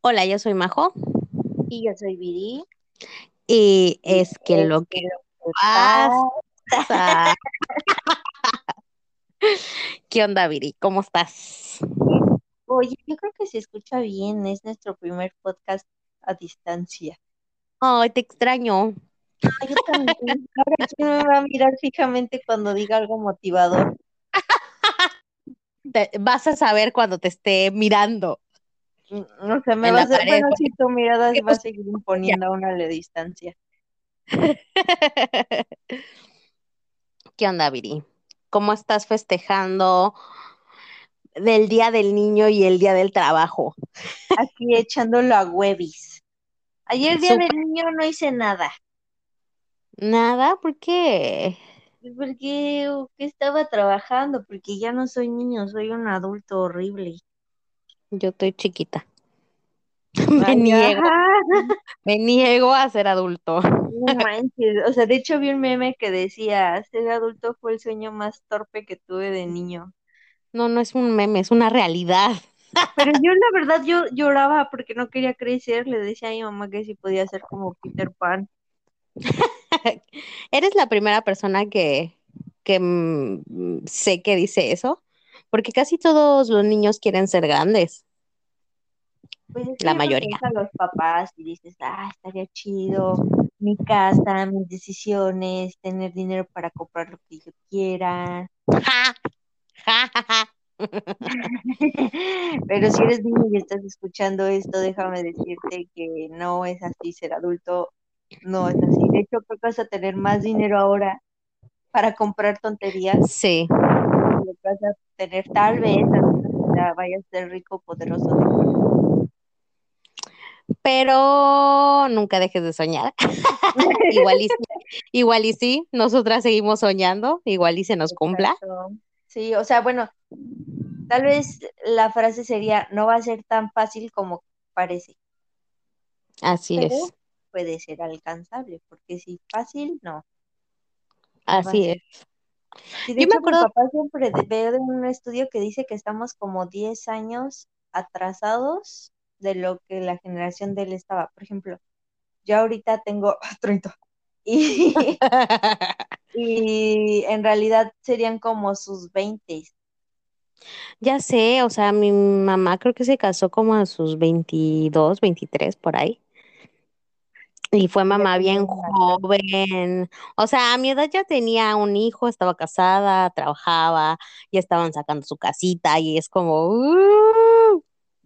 Hola, yo soy Majo Y yo soy Viri. y es que es lo que pasa. ¿Qué onda, Viri? ¿Cómo estás? Oye, yo creo que se escucha bien. Es nuestro primer podcast a distancia. Ay, te extraño. Ah, yo también. Ahora, ¿quién me va a mirar fijamente cuando diga algo motivador? Te- vas a saber cuando te esté mirando O sea, me en va a pared. bueno, si tu mirada porque- va a seguir imponiendo a la distancia. ¿Qué onda, Viri? ¿Cómo estás festejando del Día del Niño y el Día del Trabajo? Aquí echándolo a huevis. Ayer, día del niño, no hice nada. nada, ¿por qué? Porque uh, que estaba trabajando, porque ya no soy niño, soy un adulto horrible. Yo estoy chiquita. Me niego, me niego a ser adulto. No manches, o sea, de hecho vi un meme que decía, ser adulto fue el sueño más torpe que tuve de niño. No, no es un meme, es una realidad. Pero yo la verdad yo lloraba porque no quería crecer, le decía a mi mamá que si podía ser como Peter Pan. Eres la primera persona que, que mm, sé que dice eso, porque casi todos los niños quieren ser grandes, Pues es que la mayoría. a los papás y dices, ah, estaría chido, mi casa, mis decisiones, tener dinero para comprar lo que yo quiera. Pero si eres niño y estás escuchando esto, déjame decirte que no es así ser adulto, no es así. De hecho, creo que vas a tener más dinero ahora para comprar tonterías Sí, lo vas a tener tal vez, vayas a ser rico, poderoso de. Pero nunca dejes de soñar. Igual y sí, igual y sí, nosotras seguimos soñando, igual y se nos cumpla. Sí, o sea, bueno, tal vez la frase sería, no va a ser tan fácil como parece, Así pero es, puede ser alcanzable, porque si fácil, no. así es. Sí, de Yo me hecho, mi acuerdo, papá siempre veo de un estudio que dice que estamos como 10 años atrasados de lo que la generación de él estaba. Por ejemplo, yo ahorita tengo 30 y, y en realidad serían como sus 20. ya sé, o sea, mi mamá creo que se casó como a sus 22, 23 por ahí. Y fue mamá bien joven. O sea, a mi edad ya tenía un hijo, estaba casada, trabajaba, ya estaban sacando su casita y es como, "Uh".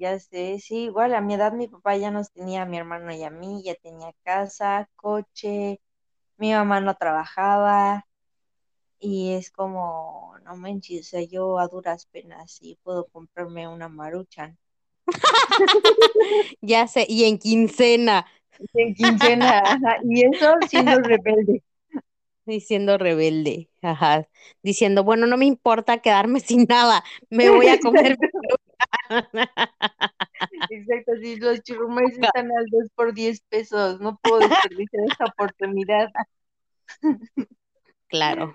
Ya sé, sí, igual a mi edad mi papá ya nos tenía a mi hermano y a mí, ya tenía casa, coche, mi mamá no trabajaba y es como, no manches, o sea, yo a duras penas sí puedo comprarme una Maruchan. Ya sé, y en quincena, En quincena, ajá, y eso siendo rebelde. diciendo rebelde, ajá, diciendo, bueno, no me importa quedarme sin nada, me voy a comer. Exacto, sí, los churrumais están al 2 por 10 pesos, no puedo desperdiciar esta oportunidad. Claro.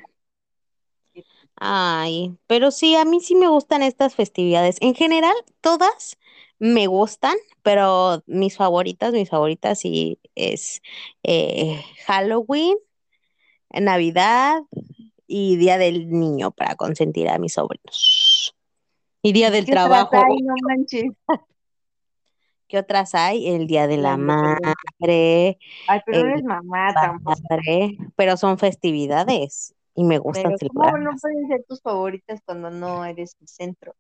Ay, pero sí, a mí sí me gustan estas festividades. En general, todas me gustan, pero mis favoritas, mis favoritas sí es eh, Halloween, Navidad y Día del Niño para consentir a mis sobrinos. Y Día del ¿Qué otras Trabajo. hay? No manches. ¿Qué otras hay? El Día de La. Madre, Ay, pero no eres mamá tampoco. Madre, pero son festividades y me gustan Pero ¿cómo no pueden ser tus favoritas cuando no eres el centro?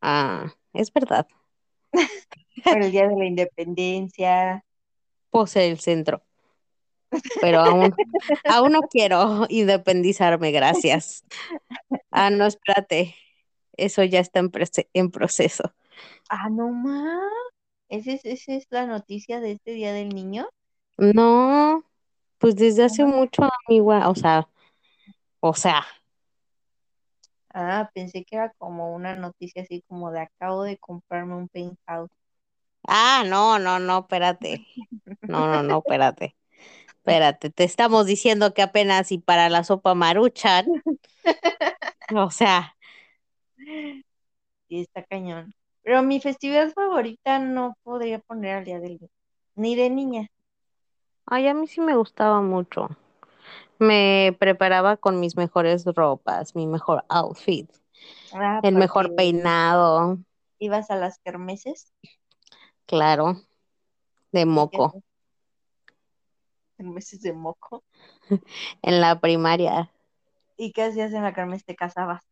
Ah, es verdad. El Día de la Independencia. Pues el centro. pero aún, aún no quiero independizarme, gracias. Ah, no, espérate, eso ya está en, proceso. Ah, no más. ¿Esa es, esa es la noticia de este Día del Niño? No, pues desde hace Ah, mucho, amiga, o sea, o sea, Ah, pensé que era como una noticia así como de acabo de comprarme un penthouse. ah, no, no, no, espérate, no, no, no, espérate, espérate, te estamos diciendo que apenas y para la sopa maruchan, o sea, Sí, está cañón. Pero mi festividad favorita no podría poner al Día del Niño, ni de niña. Ay, a mí sí me gustaba mucho. Me preparaba con mis mejores ropas, mi mejor outfit, Ah, el mejor peinado, ibas a las kermeses claro, de moco, kermeses de moco. en la primaria. ¿Y qué hacías en la kermés? Te casabas.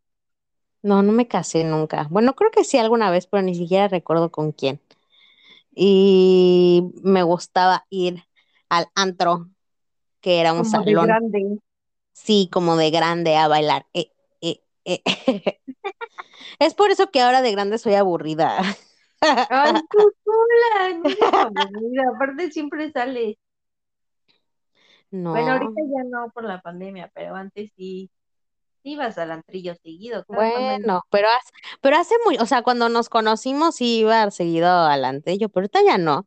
No, no me casé nunca. Bueno, creo que sí alguna vez, pero ni siquiera recuerdo con quién. Y me gustaba ir al antro, que era un Como de salón, grande. sí, como de grande a bailar. Eh, eh, eh. Es por eso que ahora de grande soy aburrida. Ay, tú sola, no. Aparte siempre sales. Bueno, ahorita No, ya no por la pandemia, pero antes sí ibas al antrillo seguido. Bueno, pero hace, pero hace muy, o sea, cuando nos conocimos sí iba seguido adelante yo, pero ahorita ya no,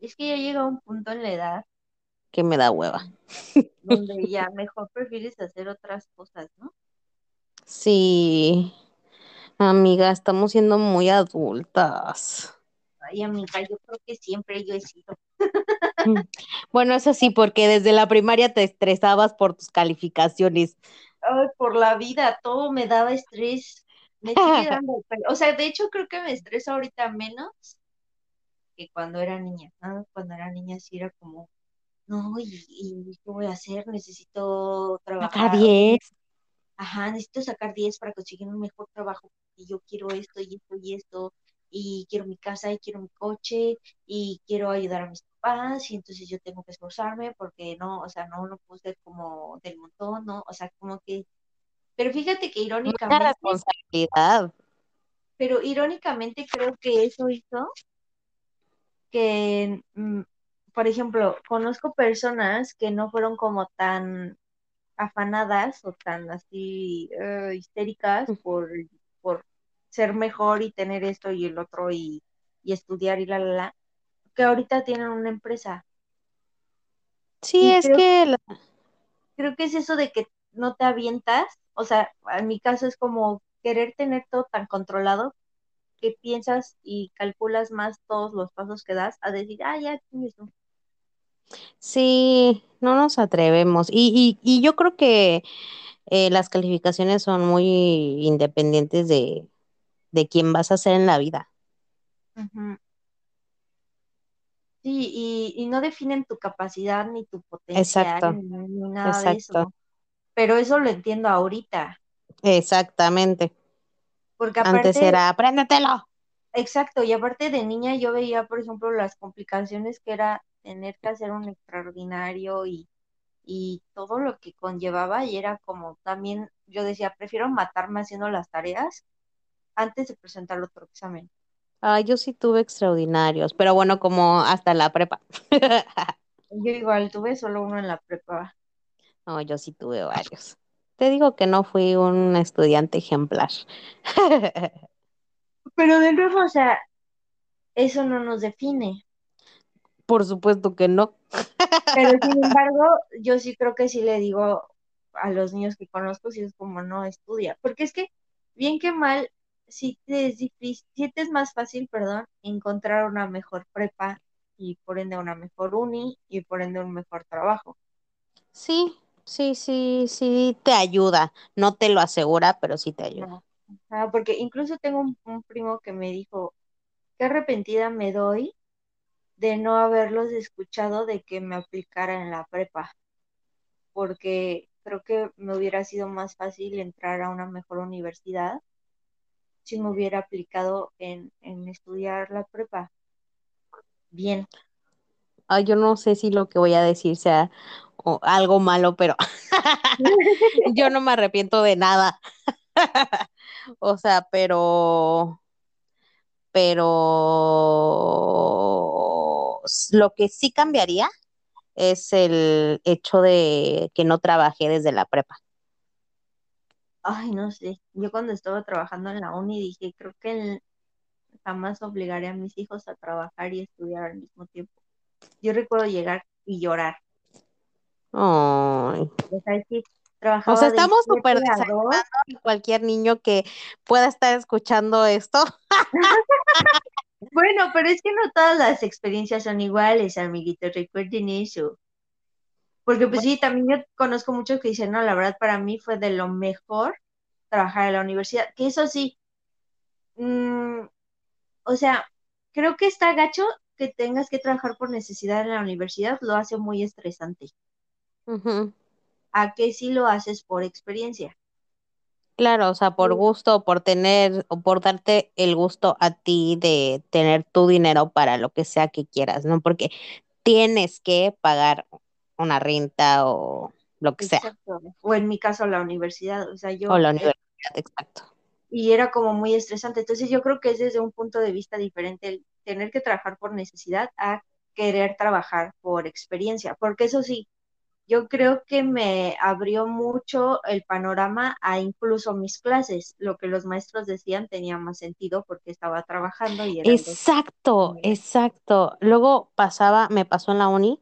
Es que ya llega un punto en la edad que me da hueva. donde ya mejor prefieres hacer otras cosas, ¿no? Sí, amiga, estamos siendo muy adultas. Ay, amiga, yo creo que siempre yo he sido. Mm. Bueno, eso sí, porque desde la primaria te estresabas por tus calificaciones. Ay, por la vida, todo me daba estrés. Me sigue dando, pero- o sea, de hecho creo que me estreso ahorita menos que cuando era niña, ¿no? Cuando era niña sí era como, no, ¿y, y qué voy a hacer? Necesito Sacar trabajar, sea, 10. ajá, necesito sacar 10 para conseguir un mejor trabajo y yo quiero esto y esto y esto y quiero mi casa y quiero mi coche y quiero ayudar a mis y entonces yo tengo que esforzarme porque no, o sea, no, no puedo ser como del montón, ¿no? O sea, como que, pero fíjate que irónicamente, responsabilidad. pero irónicamente creo que eso hizo que, mm, por ejemplo, conozco personas que no fueron como tan afanadas o tan así eh, histéricas por, por ser mejor y tener esto y el otro y, y estudiar y la, la, la, que ahorita tienen una empresa. Sí, Y es creo, que la- creo que es eso de que no te avientas, o sea, en mi caso es como querer tener todo tan controlado que piensas y calculas más todos los pasos que das a decir, ah, ya, tú. sí, no nos atrevemos. Y, y, y yo creo que eh, las calificaciones son muy independientes de, de quién vas a ser en la vida. Sí, y, y no definen tu capacidad ni tu potencial Exacto, ni, ni nada de eso. Pero eso lo entiendo ahorita, exactamente. porque Antes aparte, era, apréndetelo. exacto, y aparte de niña yo veía, por ejemplo, las complicaciones que era tener que hacer un extraordinario y, y todo lo que conllevaba, y era como también, yo decía, prefiero matarme haciendo las tareas antes de presentar otro examen. Ah, yo sí tuve extraordinarios, pero bueno, como hasta la prepa. Yo igual tuve solo uno en la prepa. No, yo sí tuve varios. Te digo que no fui un estudiante ejemplar. Pero de nuevo, o sea, eso no nos define. Por supuesto que no. Pero sin embargo, yo sí creo que sí le digo a los niños que conozco, si es como no estudia, porque es que, bien que mal, sí te es difícil, sí te es más fácil, perdón, encontrar una mejor prepa y por ende una mejor uni y por ende un mejor trabajo. Sí, sí, sí, sí, te ayuda. No te lo asegura, pero sí te ayuda. Porque incluso tengo un, un primo que me dijo, qué arrepentida me doy de no haberlos escuchado de que me aplicara en la prepa. porque creo que me hubiera sido más fácil entrar a una mejor universidad si me hubiera aplicado en, en estudiar la prepa. Bien. Ay, yo no sé si lo que voy a decir sea algo malo, pero yo no me arrepiento de nada. O sea, pero, pero lo que sí cambiaría es el hecho de que no trabajé desde la prepa. Ay, no sé. Yo cuando estaba trabajando en la uni dije, creo que el- jamás obligaré a mis hijos a trabajar y estudiar al mismo tiempo. Yo recuerdo llegar y llorar. Ay, O sea, O sea, estamos 7 súper a 2. desanimando a cualquier niño que pueda estar escuchando esto. Bueno, pero es que no todas las experiencias son iguales, amiguitos, recuerden eso. Porque pues sí, también yo conozco muchos que dicen, no, la verdad para mí fue de lo mejor trabajar en la universidad. Que eso sí, mm, o sea, creo que está gacho que tengas que trabajar por necesidad en la universidad, lo hace muy estresante. A que si lo haces por experiencia. Claro, o sea, por Sí. gusto, por tener, o por darte el gusto a ti de tener tu dinero para lo que sea que quieras, ¿no? Porque tienes que pagar una renta o lo que sea. O en mi caso la universidad, o sea, o yo, la universidad, exacto. y era como muy estresante. Entonces yo creo que es desde un punto de vista diferente el tener que trabajar por necesidad a querer trabajar por experiencia, porque eso sí, yo creo que me abrió mucho el panorama a incluso mis clases. Lo que los maestros decían tenía más sentido porque estaba trabajando y era Exacto, exacto. Luego pasaba, me pasó en la uni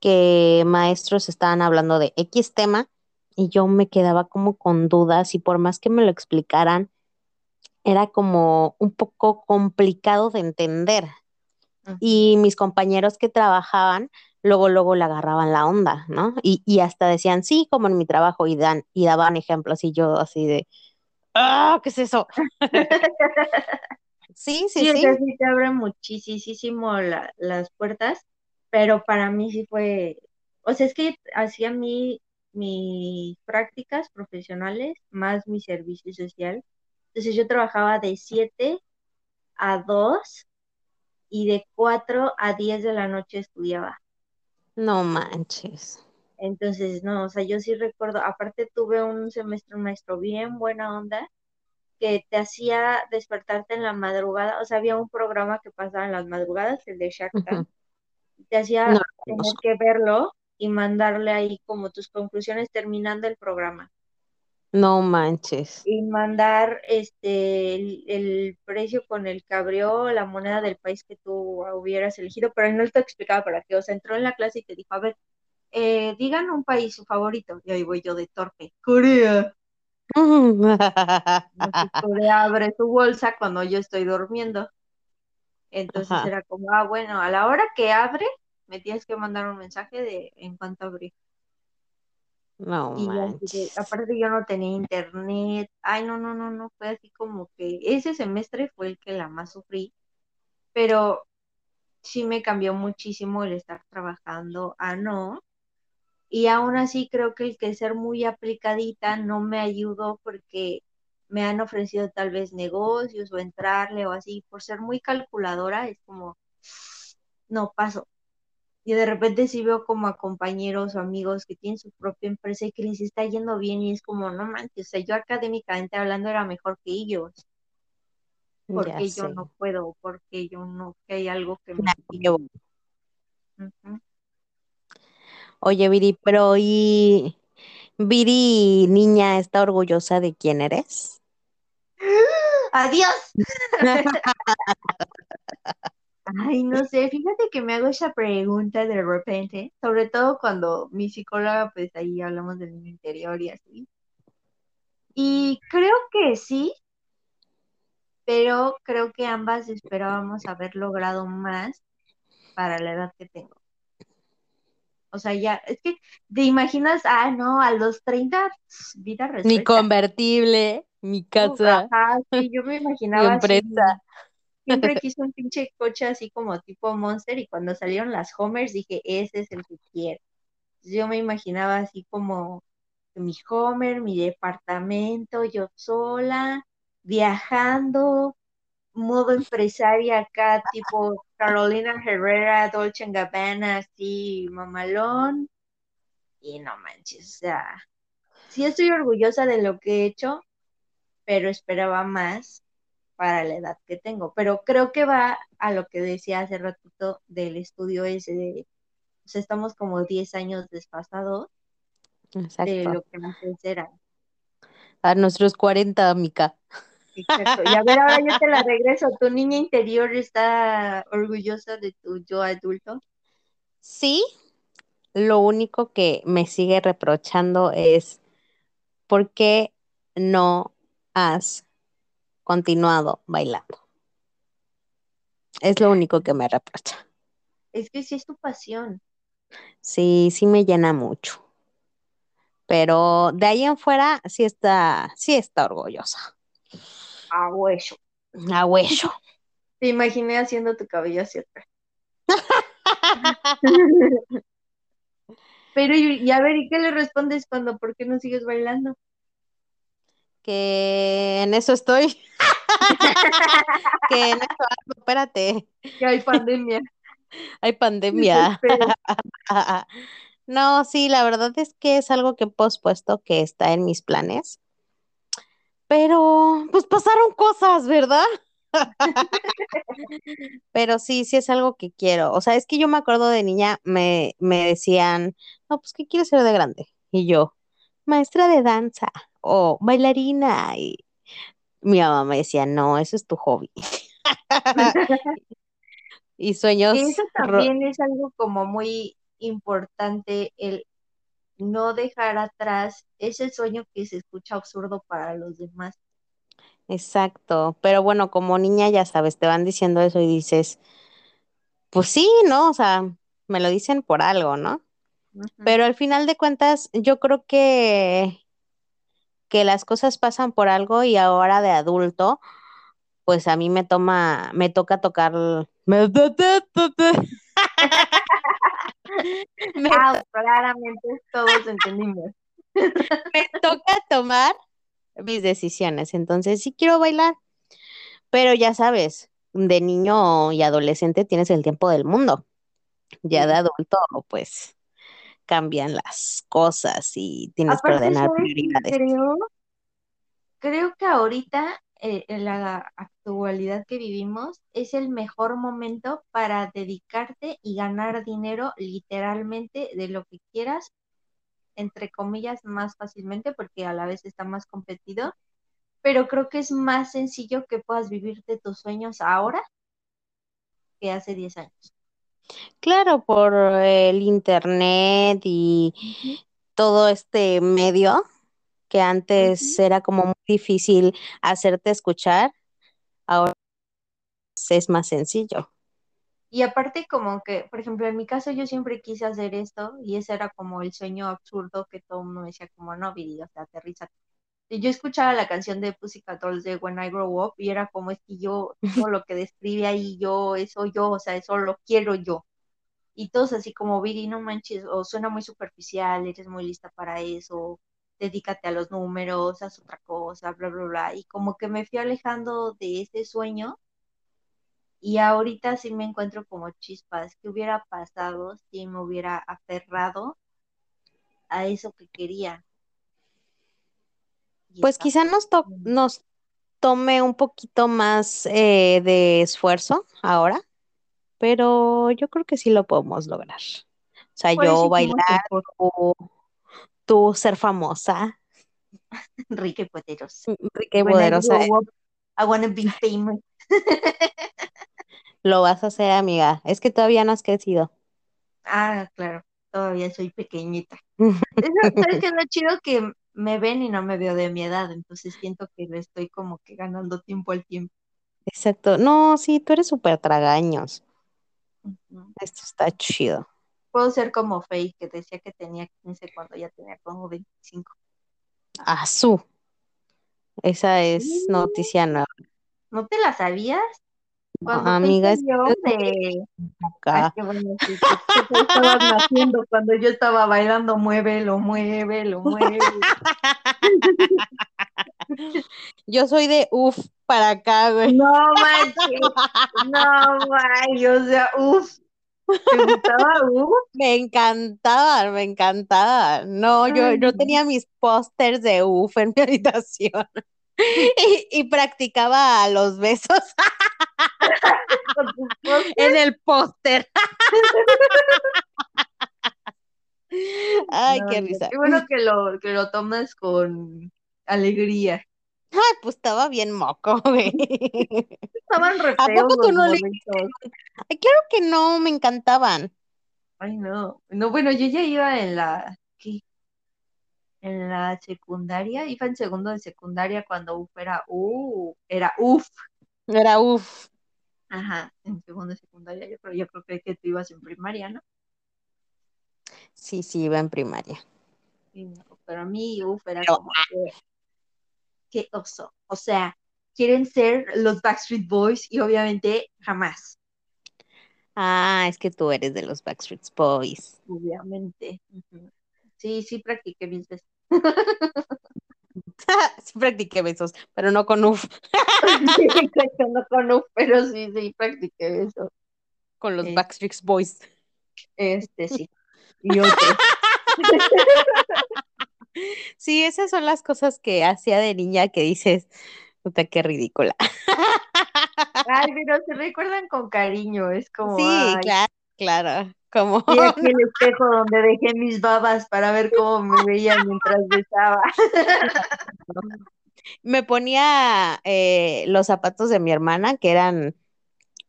que maestros estaban hablando de X tema y yo me quedaba como con dudas y por más que me lo explicaran, era como un poco complicado de entender. Y mis compañeros que trabajaban, luego, luego le agarraban la onda, ¿no? Y, y hasta decían, sí, como en mi trabajo, y dan, y daban ejemplos, y yo así de, ah, ¿qué es eso? Sí, sí, Sí, sí. sí te abre muchísimo la- las puertas, pero para mí sí fue, o sea, es que hacía mi, mis prácticas profesionales más mi servicio social. Entonces yo trabajaba de 7 a 2 y de 4 a 10 de la noche estudiaba. No manches. Entonces, no, o sea, yo sí recuerdo, aparte tuve un semestre, un maestro bien buena onda, que te hacía despertarte en la madrugada, o sea, había un programa que pasaba en las madrugadas, el de. Tank, te hacía tener conozco. que verlo y mandarle ahí como tus conclusiones terminando el programa. No manches. Y mandar este el, el precio con el que abrió la moneda del país que tú hubieras elegido, pero él no te explicaba para qué. O sea, entró en la clase y te dijo, a ver, eh, digan un país su favorito. Y ahí voy yo de torpe. Corea. Corea abre su bolsa cuando yo estoy durmiendo. Entonces Ajá, era como, ah, bueno, a la hora que abre, me tienes que mandar un mensaje de en cuanto abre. no Y así aparte yo no tenía internet. Ay, no, no, no, no, fue así como que ese semestre fue el que la más sufrí, pero sí me cambió muchísimo el estar trabajando a no. Y aún así creo que el que ser muy aplicadita no me ayudó porque me han ofrecido tal vez negocios o entrarle o así. Por ser muy calculadora es como, no paso. Y de repente sí veo como a compañeros o amigos que tienen su propia empresa y que les está yendo bien y es como, no manches, o sea, yo académicamente hablando era mejor que ellos. Ya porque yo sé. no puedo? porque yo no? Que hay algo que Me. Oye, Viri, pero ¿y Viri, niña, está orgullosa de quién eres? Adiós. Ay, no sé, fíjate que me hago esa pregunta de repente, sobre todo cuando mi psicóloga, pues ahí hablamos del niño interior y así. Y creo que sí, pero creo que ambas esperábamos haber logrado más para la edad que tengo. O sea, ya, es que te imaginas, ah, no, a los 30 pss, vida resuelta. convertible, mi casa, ajá, sí, yo me mi imaginaba así, empresa. siempre quise un pinche coche así como tipo Monster y cuando salieron las Homers dije, ese es el que quiero. Yo me imaginaba así como mi Homer, mi departamento, yo sola, viajando, modo empresaria acá, tipo Carolina Herrera, Dolce Gabbana, así, mamalón. Y no manches, o sea, sí estoy orgullosa de lo que he hecho, pero esperaba más para la edad que tengo. Pero creo que va a lo que decía hace ratito del estudio ese de, o sea, estamos como 10 años desfasados de Exacto. lo que antes era. A nuestros 40, mica. Exacto. Y a ver, ahora yo te la regreso. ¿Tu niña interior está orgullosa de tu yo adulto? Sí, lo único que me sigue reprochando es ¿por qué no has continuado bailando? Es lo único que me reprocha. Es que sí es tu pasión. Sí, sí me llena mucho. Pero de ahí en fuera sí está, sí está orgullosa. A hueso. A hueso. Te imaginé haciendo tu cabello hacia atrás. Pero, y, y a ver, ¿y qué le respondes cuando, por qué no sigues bailando? Que en eso estoy. que en eso ando, espérate. Que hay pandemia. Hay pandemia. No, sí, la verdad es que es algo que he pospuesto que está en mis planes. Pero, pues pasaron cosas, ¿verdad? Pero sí, sí es algo que quiero. O sea, es que yo me acuerdo de niña, me, me decían, no, pues, ¿qué quieres ser de grande? Y yo, maestra de danza o bailarina. Y mi mamá me decía, no, eso es tu hobby. Y sueños, eso también es algo como muy importante, el no dejar atrás ese sueño que se escucha absurdo para los demás. exacto. Pero bueno, como niña, ya sabes, te van diciendo eso y dices, pues sí, ¿no? O sea, me lo dicen por algo, ¿no? Pero al final de cuentas, yo creo que, que las cosas pasan por algo y ahora de adulto, pues a mí me toma, me toca tocar, me, me Ah, claramente todos entendimos. me toca tomar mis decisiones. Entonces, sí quiero bailar, pero ya sabes, de niño y adolescente tienes el tiempo del mundo. Ya de adulto, pues cambian las cosas y tienes que ordenar ¿sabes qué prioridades. creo? Creo que ahorita, eh, en la actualidad que vivimos, es el mejor momento para dedicarte y ganar dinero literalmente de lo que quieras, entre comillas, más fácilmente, porque a la vez está más competido, pero creo que es más sencillo que puedas vivir de tus sueños ahora que hace 10 años. Claro, por el internet y todo este medio que antes era como muy difícil hacerte escuchar, ahora es más sencillo. Y aparte como que, por ejemplo, en mi caso yo siempre quise hacer esto y ese era como el sueño absurdo que todo el mundo me decía como, no, Viri, o sea, aterriza. Yo escuchaba la canción de Pussycat Dolls de When I Grow Up y era como es que yo, todo lo que describe ahí yo, eso yo, o sea, eso lo quiero yo. Y todos así como, Viri, no manches, o suena muy superficial, eres muy lista para eso, dedícate a los números, haz otra cosa, bla, bla, bla. Y como que me fui alejando de ese sueño y ahorita sí me encuentro como chispas. ¿Qué hubiera pasado si me hubiera aferrado a eso que quería? Pues quizá nos, to- nos tome un poquito más eh, de esfuerzo ahora, pero yo creo que sí lo podemos lograr. O sea, yo bailar, tú, tú ser famosa, Rica y Poderosa. rica y poderosa, I wanna be famous. lo vas a hacer, amiga. Es que todavía no has crecido. Ah, claro, todavía soy pequeñita. Eso, ¿sabes qué es lo chido? Que me ven y no me veo de mi edad, entonces siento que le estoy como que ganando tiempo al tiempo. Exacto. No, sí, tú eres súper tragaños. Esto está chido. Puedo ser como Faye, que decía que tenía 15 cuando ya tenía como 25. Azú. Esa Sí, es noticia nueva. ¿no te la sabías? Cuando Faye amiga, es de... Ah, loca. que bueno, tú te estabas naciendo cuando yo estaba bailando, muévelo, muévelo, muévelo. Yo soy de uf para acá, güey. No manches, no manches, o sea, uff, ¿te gustaba uff? Me encantaban, me encantaban. No, yo, Ay, yo tenía mis pósters de uf en mi habitación y, y practicaba los besos. en el póster. Ay, No, qué risa. Qué bueno que lo, que lo tomas con alegría. Ay, pues estaba bien moco, güey. Estaban re ¿A poco tú no le. Ay, claro que no, me encantaban. Ay, no. No, bueno, yo ya iba en la, ¿qué? en la secundaria, iba en segundo de secundaria cuando UF era U, era UF. Era uff. Ajá, en segundo de secundaria, yo creo, yo creo que, que tú ibas en primaria, ¿no? Sí, sí, iba en primaria. Sí, no, pero a mí UF era Pero- como que, qué oso. O sea, quieren ser los Backstreet Boys y obviamente jamás, Ah, es que tú eres de los Backstreet Boys. obviamente. Sí, sí practiqué mis veces. sí practiqué besos, pero no con uff, Exacto, no con UF, pero sí, sí practiqué eso. con los Eh. Backstreet Boys. Este sí. Y otros. Sí, esas son las cosas que hacía de niña que dices, puta, qué ridícula. Ay, pero se recuerdan con cariño, es como, Sí, ay, claro, claro. Como y aquí el espejo donde dejé mis babas para ver cómo me veía mientras besaba. me ponía eh, los zapatos de mi hermana, que eran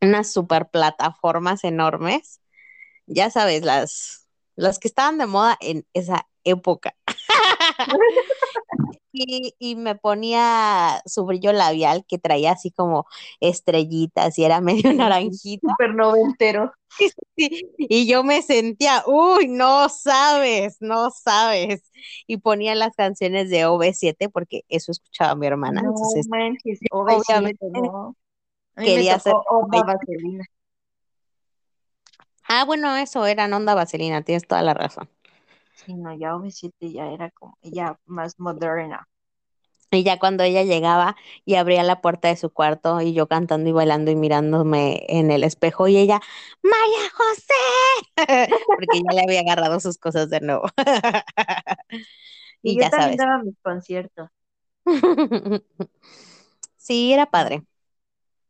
unas super plataformas enormes. Ya sabes, las, las que estaban de moda en esa época. Y, y me ponía su brillo labial que traía así como estrellitas y era medio naranjita. Súper noventero. Sí, y yo me sentía, uy, no sabes, no sabes. Y ponía las canciones de OV7 porque eso escuchaba mi hermana. No Entonces, manches, obviamente, OV7, no. A mí quería OV7. Vaselina. ah, bueno, eso era onda vaselina, tienes toda la razón. Sí, no, ya OV7 ya era como, ya más moderna. Y ya cuando ella llegaba y abría la puerta de su cuarto y yo cantando y bailando y mirándome en el espejo y ella, María José, porque ya le había agarrado sus cosas de nuevo. Y, y yo ya también sabes. daba mis conciertos. Sí, era padre.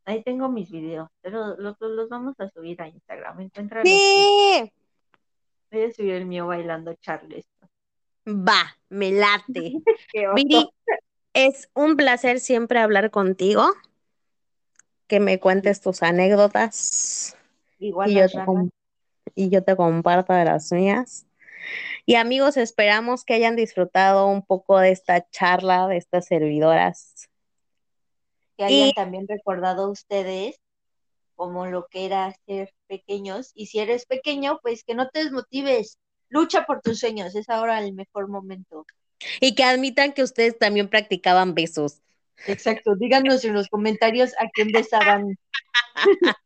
Ahí tengo mis videos, pero los, los, los vamos a subir a Instagram. Encuéntralos. Sí, Voy a subir el mío bailando Charleston. va, me late. Viri, es un placer siempre hablar contigo, que me cuentes tus anécdotas Igual y yo, te y yo te comparto de las mías. Y amigos, esperamos que hayan disfrutado un poco de esta charla, de estas servidoras. que hayan Y- también recordado ustedes como lo que era ser pequeños. Y si eres pequeño, pues que no te desmotives. Lucha por tus sueños, es ahora el mejor momento. Y que admitan que ustedes también practicaban besos. Exacto, díganos en los comentarios a quién besaban.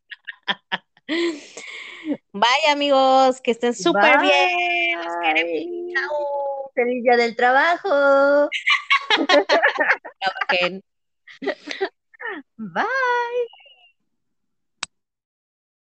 Bye amigos, que estén súper bien. Los queremos. Chao. Feliz día del trabajo. Bye.